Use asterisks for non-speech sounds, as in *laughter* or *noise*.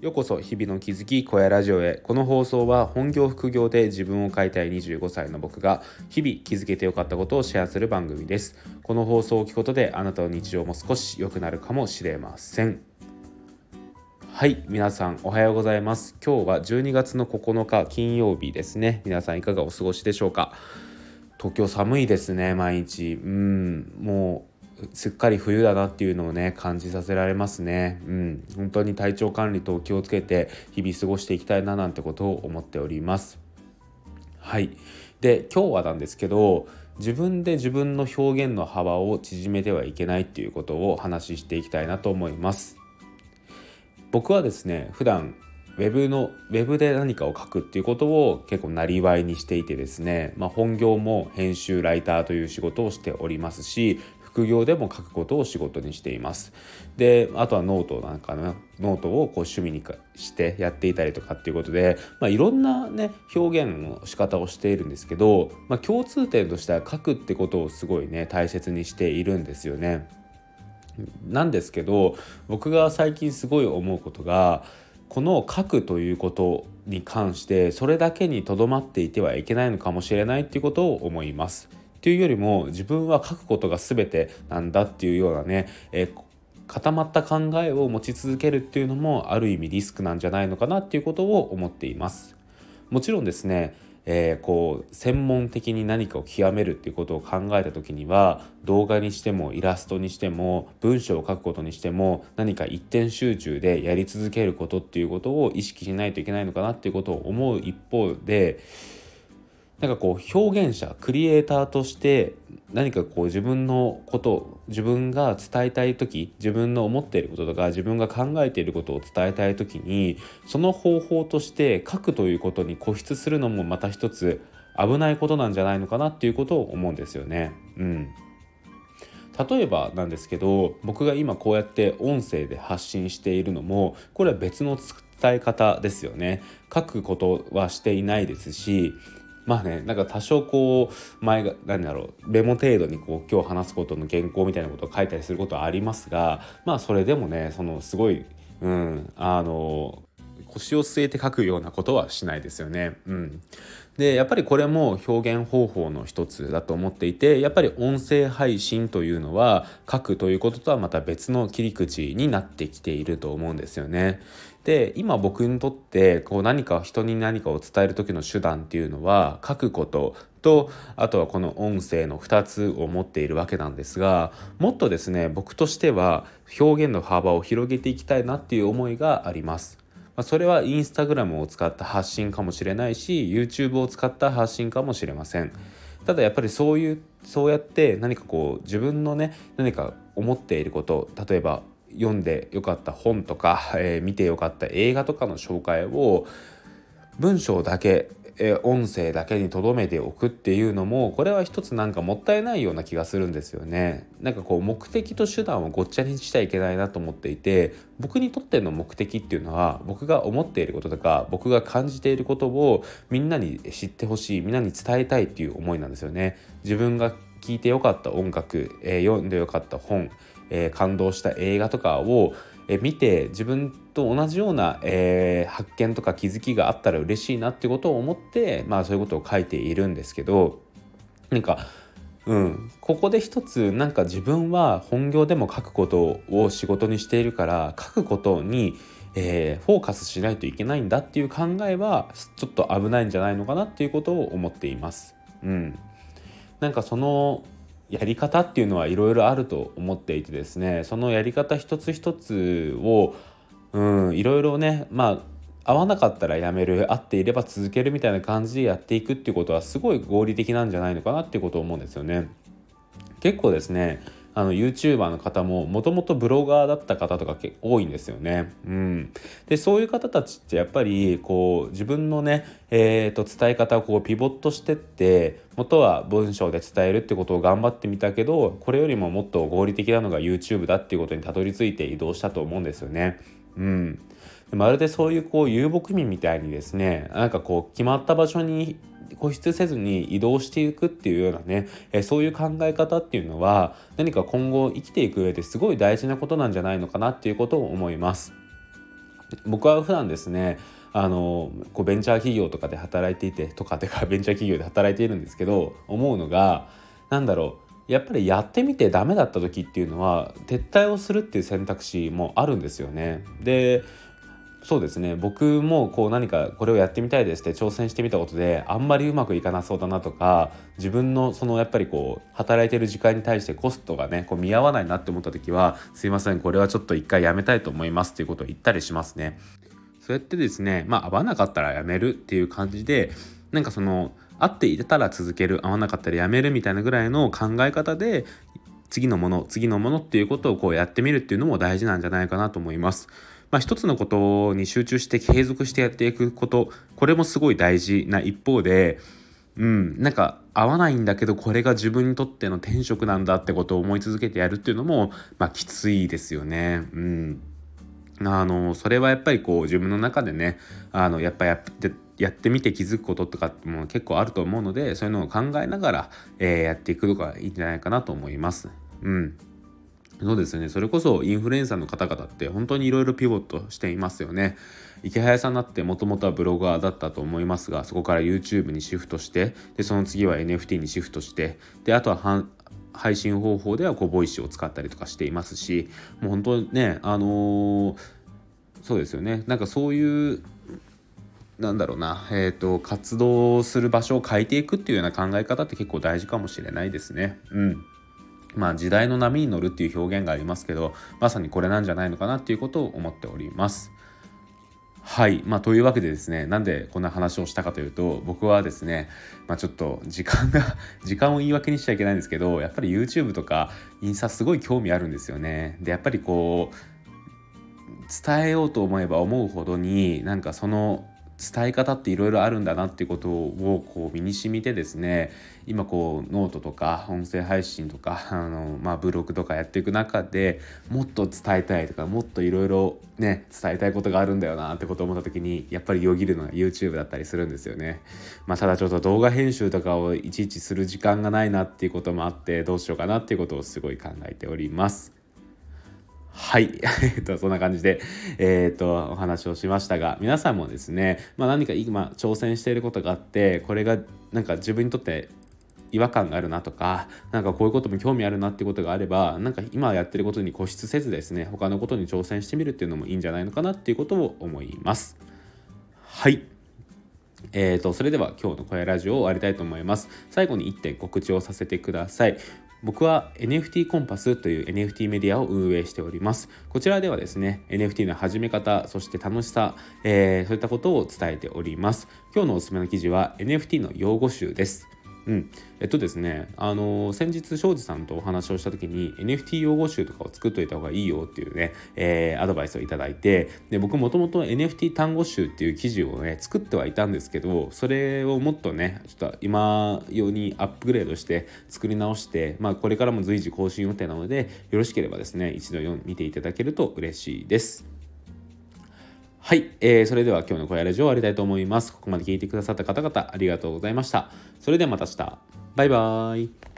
ようこそ日々の気づき小屋ラジオへ。この放送は本業副業で自分を変えたい25歳の僕が日々気づけてよかったことをシェアする番組です。この放送を聞くことであなたの日常も少し良くなるかもしれません。はい皆さんおはようございます。今日は12月の9日金曜日ですね。皆さんいかがお過ごしでしょうか？東京寒いですね毎日。うんもうすっかり冬だなっていうのをね感じさせられますね。うん。本当に体調管理と気をつけて日々過ごしていきたいななんてことを思っております。はい。で今日はなんですけど自分で自分の表現の幅を縮めてはいけないっていうことをお話ししていきたいなと思います。僕はですね普段ウェブのウェブで何かを書くっていうことを結構なりわいにしていてですね、まあ、本業も編集ライターという仕事をしておりますし副業でも書くことを仕事にしています。であとはノートなんかのノートをこう趣味にしてやっていたりとかっていうことで、まあ、いろんなね表現の仕方をしているんですけど、まあ、共通点としては書くってことをすごいね大切にしているんですよね。なんですけど僕が最近すごい思うことがこの書くということに関してそれだけにとどまっていてはいけないのかもしれないっていうことを思います。っていうよりも自分は書くことが全てなんだっていうようなね、えー、固まった考えを持ち続けるっていうのもある意味リスクなんじゃないのかなっていうことを思っています。もちろんですねえー、こう専門的に何かを極めるっていうことを考えた時には動画にしてもイラストにしても文章を書くことにしても何か一点集中でやり続けることっていうことを意識しないといけないのかなっていうことを思う一方でなんかこう表現者クリエイターとして何かこう自分のこと自分が伝えたい時自分の思っていることとか自分が考えていることを伝えたい時にその方法として書くということに固執するのもまた一つ危ないことなんじゃないのかなっていうことを思うんですよね。うん例えばなんですけど僕が今こうやって音声で発信しているのもこれは別の伝え方ですよね書くことはしていないですしまあねなんか多少こう前が何だろうメモ程度にこう今日話すことの原稿みたいなことを書いたりすることはありますがまあそれでもねそのすごいうんあの腰を据えて書くようなことはしないですよね。うん、でやっぱりこれも表現方法の一つだと思っていてやっぱり音声配信というのは書くということとはまた別の切り口になってきていると思うんですよね。で今僕にとってこう何か人に何かを伝える時の手段っていうのは書くこととあとはこの音声の2つを持っているわけなんですがもっとですね僕としては表現の幅を広げていきたいなっていう思いがあります。まそれはインスタグラムを使った発信かもしれないし YouTube を使った発信かもしれません。ただやっぱりそういうそうやって何かこう自分のね何か思っていること例えば読んでよかった本とか、えー、見てよかった映画とかの紹介を文章だけ、えー、音声だけに留めておくっていうのもこれは一つなんかもったいないような気がするんですよね。なんかこう目的と手段をごっちゃにしちゃいけないなと思っていて僕にとっての目的っていうのは僕が思っていることとか僕が感じていることをみんなに知ってほしいみんなに伝えたいっていう思いなんですよね。自分が聴いてよかった音楽、えー、読んでよかった本えー、感動した映画とかを、えー、見て自分と同じような、えー、発見とか気づきがあったら嬉しいなってことを思って、まあ、そういうことを書いているんですけどなんかうん、ここで一つなんか自分は本業でも書くことを仕事にしているから書くことに、えー、フォーカスしないといけないんだっていう考えはちょっと危ないんじゃないのかなっていうことを思っています。うん、なんかそのやり方っていうのはいろいろあると思っていてですねそのやり方一つ一つをうんいろいろねまあ合わなかったらやめる合っていれば続けるみたいな感じでやっていくっていうことはすごい合理的なんじゃないのかなっていうことを思うんですよね。結構ですねあの YouTuber の方ももともとブロガーだった方とか多いんですよね。うん、でそういう方たちってやっぱりこう自分のね、えー、と伝え方をこうピボットしてって元は文章で伝えるってことを頑張ってみたけどこれよりももっと合理的なのが YouTube だっていうことにたどり着いて移動したと思うんですよね。うんまるでそういうこう遊牧民みたいにですねなんかこう決まった場所に固執せずに移動していくっていうようなね、えそういう考え方っていうのは何か今後生きていく上ですごい大事なことなんじゃないのかなっていうことを思います。僕は普段ですねあのこうベンチャー企業とかで働いていてとかてかベンチャー企業で働いているんですけど思うのが何だろうやっぱりやってみてダメだった時っていうのは撤退をするっていう選択肢もあるんですよね。でそうですね僕もこう何かこれをやってみたいですって挑戦してみたことであんまりうまくいかなそうだなとか自分のそのやっぱりこう働いてる時間に対してコストがねこう見合わないなって思った時はすいませんこれはちょっと一回やめたいと思いますっていうことを言ったりしますね。そうやってですねまあ合わなかったらやめるっていう感じでなんかその合っていたら続ける合わなかったらやめるみたいなぐらいの考え方で次のもの次のものっていうことをこうやってみるっていうのも大事なんじゃないかなと思います。まあ、一つのことに集中して継続してやっていくことこれもすごい大事な一方でうんなんか合わないんだけどこれが自分にとっての転職なんだってことを思い続けてやるっていうのもまあきついですよね。うんあのそれはやっぱりこう自分の中でねあのやっぱやってやってみて気づくこととかも結構あると思うのでそういうのを考えながら、えー、やっていくのがいいんじゃないかなと思います。うん。そうですね。それこそインフルエンサーの方々って本当にいろいろピボットしていますよね。イケハヤさんだってもともとはブロガーだったと思いますがそこから YouTube にシフトしてでその次は NFT にシフトしてであとは配信方法ではこう Voicy を使ったりとかしていますしもう本当ねあのー、そうですよね。なんかそういうなんだろうな、えーと、活動する場所を変えていくっていうような考え方って結構大事かもしれないですね。うんまあ、時代の波に乗るっていう表現がありますけどまさにこれなんじゃないのかなっていうことを思っております。はい、まあ、というわけでですねなんでこんな話をしたかというと僕はですね、まあ、ちょっと時間が *laughs* 時間を言い訳にしちゃいけないんですけどやっぱり YouTube とかインスタすごい興味あるんですよね。でやっぱりこう伝えようと思えば思うほどになんかその伝え方っていろいろあるんだなっていうことをこう身にしみてですね今こうノートとか音声配信とか *laughs* あの、まあ、ブログとかやっていく中でもっと伝えたいとかもっといろいろね伝えたいことがあるんだよなってことを思った時にやっぱりよぎるのは YouTube だったりするんですよね。まあ、ただちょっと動画編集とかをいちいちする時間がないなっていうこともあってどうしようかなっていうことをすごい考えております。はい。*laughs* えっと、そんな感じで、えー、っと、お話をしましたが、皆さんもですね、まあ、何か今挑戦していることがあって、これがなんか自分にとって違和感があるなとか、なんかこういうことも興味あるなってことがあれば、なんか今やってることに固執せずですね、他のことに挑戦してみるっていうのもいいんじゃないのかなっていうことを思います。はい。えーと、それでは今日の声ラジオを終わりたいと思います。最後に1点告知をさせてください。僕は NFT コンパスという NFT メディアを運営しております。こちらではですね、NFT の始め方、そして楽しさ、えー、そういったことを伝えております。今日のおすすめの記事は NFT の用語集です。うん、えっとですねあの先日庄司さんとお話をした時に NFT 用語集とかを作っといた方がいいよっていうね、えー、アドバイスをいただいてで僕もともと NFT 単語集っていう記事をね作ってはいたんですけどそれをもっとねちょっと今用にアップグレードして作り直して、まあ、これからも随時更新予定なのでよろしければですね一度見ていただけると嬉しいです。はい、えー、それでは今日の小屋ラジオ終わりたいと思います。ここまで聞いてくださった方々ありがとうございました。それではまた明日。バイバーイ。